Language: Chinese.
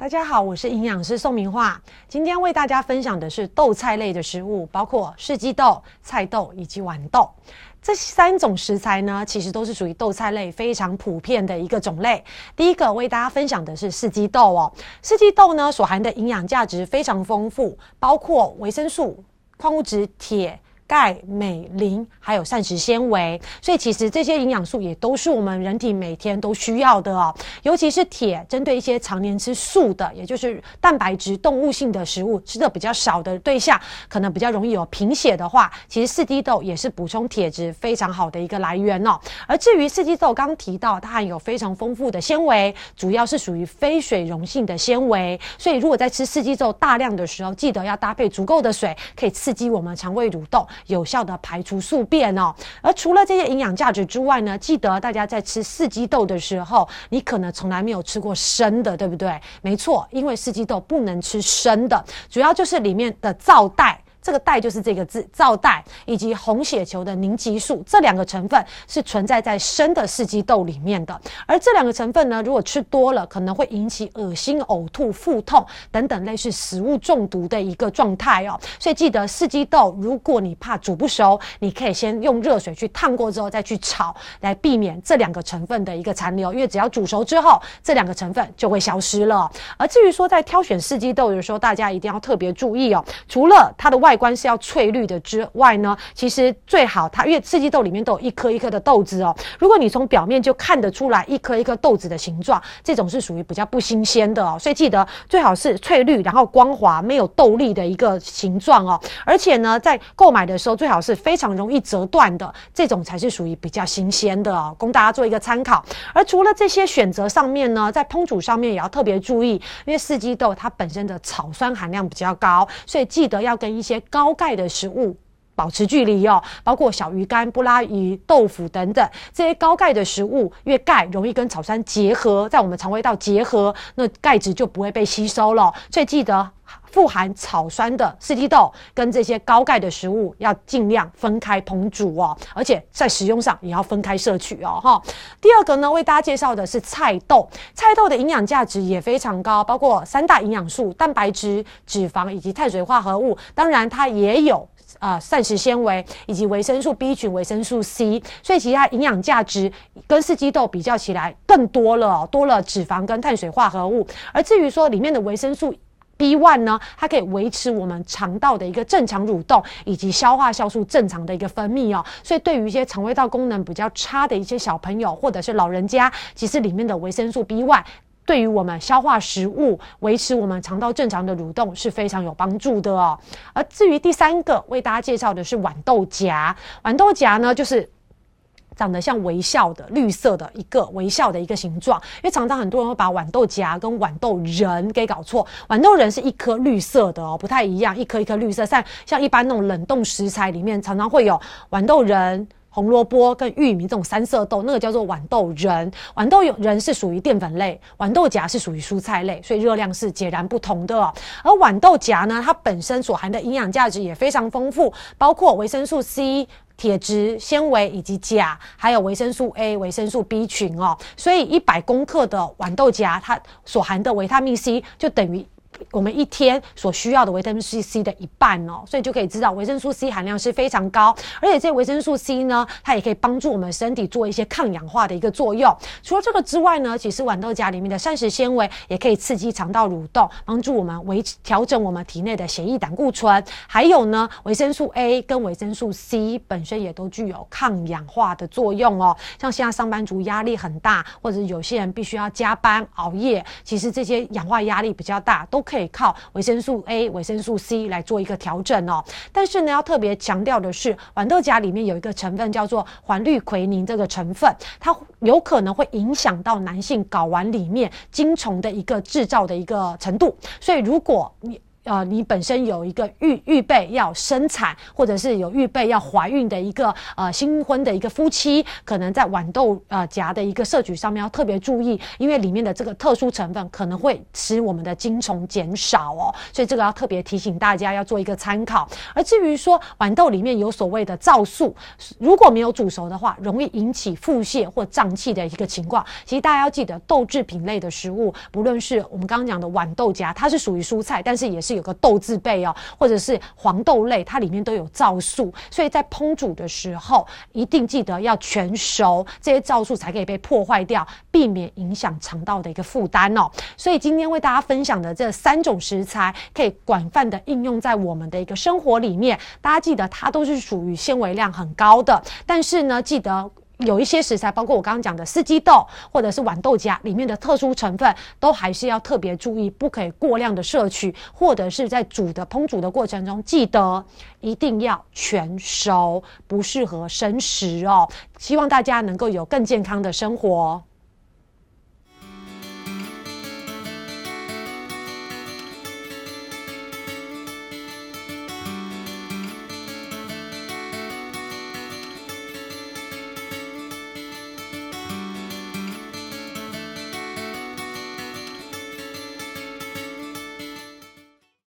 大家好，我是营养师宋明化。今天为大家分享的是豆菜类的食物，包括四季豆、菜豆以及豌豆。这三种食材呢，其实都是属于豆菜类非常普遍的一个种类。第一个为大家分享的是四季豆哦，四季豆呢所含的营养价值非常丰富，包括维生素、矿物质、铁。钙、镁、磷，还有膳食纤维，所以其实这些营养素也都是我们人体每天都需要的哦。尤其是铁，针对一些常年吃素的，也就是蛋白质动物性的食物吃的比较少的对象，可能比较容易有贫血的话，其实四季豆也是补充铁质非常好的一个来源哦。而至于四季豆，刚提到它含有非常丰富的纤维，主要是属于非水溶性的纤维，所以如果在吃四季豆大量的时候，记得要搭配足够的水，可以刺激我们肠胃蠕动。有效的排除宿便哦，而除了这些营养价值之外呢，记得大家在吃四季豆的时候，你可能从来没有吃过生的，对不对？没错，因为四季豆不能吃生的，主要就是里面的皂带。这个带就是这个字，皂带以及红血球的凝集素这两个成分是存在在生的四季豆里面的。而这两个成分呢，如果吃多了，可能会引起恶心、呕吐、腹痛等等类似食物中毒的一个状态哦。所以记得四季豆，如果你怕煮不熟，你可以先用热水去烫过之后再去炒，来避免这两个成分的一个残留。因为只要煮熟之后，这两个成分就会消失了。而至于说在挑选四季豆的时候，大家一定要特别注意哦。除了它的外外观是要翠绿的之外呢，其实最好它因为四季豆里面都有一颗一颗的豆子哦。如果你从表面就看得出来一颗一颗豆子的形状，这种是属于比较不新鲜的哦。所以记得最好是翠绿，然后光滑，没有豆粒的一个形状哦。而且呢，在购买的时候最好是非常容易折断的，这种才是属于比较新鲜的哦，供大家做一个参考。而除了这些选择上面呢，在烹煮上面也要特别注意，因为四季豆它本身的草酸含量比较高，所以记得要跟一些高钙的食物保持距离哦，包括小鱼干、布拉鱼、豆腐等等这些高钙的食物，因为钙容易跟草酸结合，在我们肠胃道结合，那钙质就不会被吸收了。所以记得富含草酸的四季豆跟这些高钙的食物要尽量分开烹煮哦，而且在食用上也要分开摄取哦。哈，第二个呢，为大家介绍的是菜豆，菜豆的营养价值也非常高，包括三大营养素：蛋白质、脂肪以及碳水化合物。当然，它也有。啊，膳食纤维以及维生素 B 群、维生素 C，所以其他营养价值跟四季豆比较起来更多了，多了脂肪跟碳水化合物。而至于说里面的维生素 B one 呢，它可以维持我们肠道的一个正常蠕动，以及消化酵素正常的一个分泌哦。所以对于一些肠胃道功能比较差的一些小朋友或者是老人家，其实里面的维生素 B one。对于我们消化食物、维持我们肠道正常的蠕动是非常有帮助的哦。而至于第三个为大家介绍的是豌豆荚，豌豆荚呢就是长得像微笑的绿色的一个微笑的一个形状，因为常常很多人会把豌豆荚跟豌豆仁给搞错，豌豆仁是一颗绿色的哦，不太一样，一颗一颗绿色，像像一般那种冷冻食材里面常常会有豌豆仁。红萝卜跟玉米这种三色豆，那个叫做豌豆仁。豌豆仁是属于淀粉类，豌豆荚是属于蔬菜类，所以热量是截然不同的。而豌豆荚呢，它本身所含的营养价值也非常丰富，包括维生素 C、铁质、纤维以及钾，还有维生素 A、维生素 B 群哦。所以一百公克的豌豆荚，它所含的维他命 C 就等于。我们一天所需要的维生素 C 的一半哦，所以就可以知道维生素 C 含量是非常高，而且这维生素 C 呢，它也可以帮助我们身体做一些抗氧化的一个作用。除了这个之外呢，其实豌豆荚里面的膳食纤维也可以刺激肠道蠕动，帮助我们维调整我们体内的血液胆固醇。还有呢，维生素 A 跟维生素 C 本身也都具有抗氧化的作用哦。像现在上班族压力很大，或者有些人必须要加班熬夜，其实这些氧化压力比较大都。可以靠维生素 A、维生素 C 来做一个调整哦。但是呢，要特别强调的是，豌豆荚里面有一个成分叫做环氯喹宁，这个成分它有可能会影响到男性睾丸里面精虫的一个制造的一个程度。所以，如果你呃，你本身有一个预预备要生产，或者是有预备要怀孕的一个呃新婚的一个夫妻，可能在豌豆呃荚的一个摄取上面要特别注意，因为里面的这个特殊成分可能会使我们的精虫减少哦，所以这个要特别提醒大家要做一个参考。而至于说豌豆里面有所谓的皂素，如果没有煮熟的话，容易引起腹泻或胀气的一个情况。其实大家要记得，豆制品类的食物，不论是我们刚刚讲的豌豆荚，它是属于蔬菜，但是也是是。有个豆字辈哦，或者是黄豆类，它里面都有皂素，所以在烹煮的时候一定记得要全熟，这些皂素才可以被破坏掉，避免影响肠道的一个负担哦。所以今天为大家分享的这三种食材，可以广泛的应用在我们的一个生活里面。大家记得它都是属于纤维量很高的，但是呢，记得。有一些食材，包括我刚刚讲的四季豆或者是豌豆荚里面的特殊成分，都还是要特别注意，不可以过量的摄取，或者是在煮的烹煮的过程中，记得一定要全熟，不适合生食哦。希望大家能够有更健康的生活。